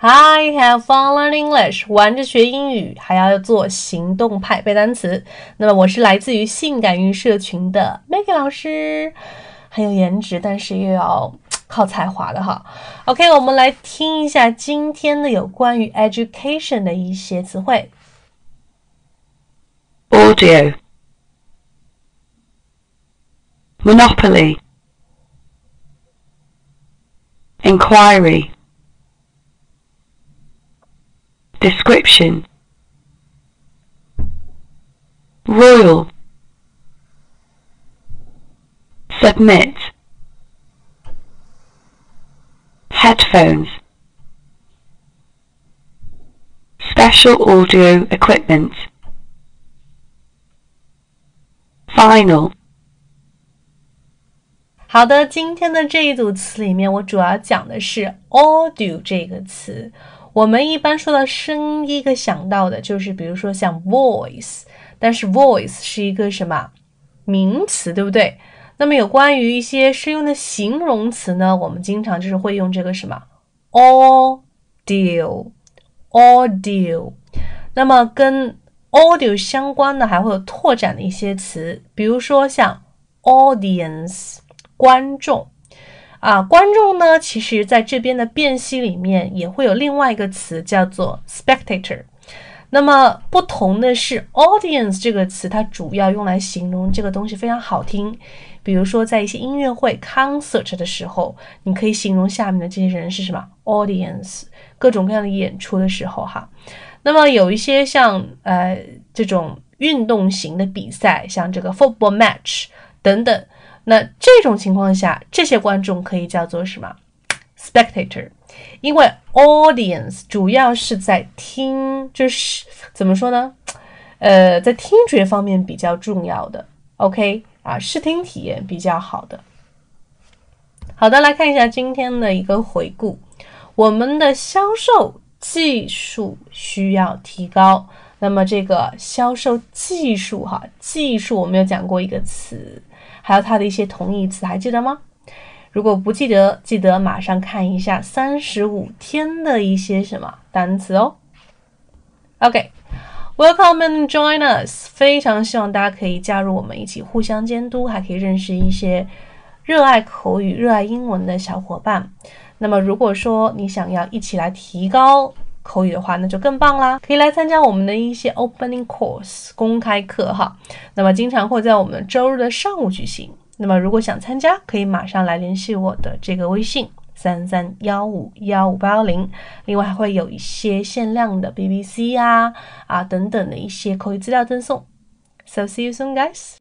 I have fun learning English，玩着学英语，还要做行动派背单词。那么我是来自于性感育社群的 Maggie 老师，很有颜值，但是又要靠才华的哈。OK，我们来听一下今天的有关于 education 的一些词汇。audio, monopoly, inquiry, description, royal, submit, headphones, special audio equipment. Final。好的，今天的这一组词里面，我主要讲的是 audio 这个词。 我们一般说到声，第一个想到的就是，比如说像 voice，但是 voice 是一个什么名词，对不对？那么有关于一些声用的形容词呢，我们经常就是会用这个什么 audio，audio。那么跟 audio 相关的还会有拓展的一些词，比如说像 audience 观众啊，观众呢，其实在这边的辨析里面也会有另外一个词叫做 spectator。那么不同的是，audience 这个词它主要用来形容这个东西非常好听，比如说在一些音乐会 concert 的时候，你可以形容下面的这些人是什么 audience，各种各样的演出的时候哈。那么有一些像呃这种运动型的比赛，像这个 football match 等等，那这种情况下，这些观众可以叫做什么 spectator？因为 audience 主要是在听，就是怎么说呢？呃，在听觉方面比较重要的，OK 啊，视听体验比较好的。好的，来看一下今天的一个回顾，我们的销售。技术需要提高，那么这个销售技术哈，技术我们有讲过一个词，还有它的一些同义词，还记得吗？如果不记得，记得马上看一下三十五天的一些什么单词哦。OK，Welcome and join us，非常希望大家可以加入我们一起互相监督，还可以认识一些热爱口语、热爱英文的小伙伴。那么，如果说你想要一起来提高口语的话，那就更棒啦！可以来参加我们的一些 opening course 公开课哈。那么，经常会在我们周日的上午举行。那么，如果想参加，可以马上来联系我的这个微信三三幺五幺五八幺零。另外，还会有一些限量的 BBC 呀啊等等的一些口语资料赠送。So see you soon, guys.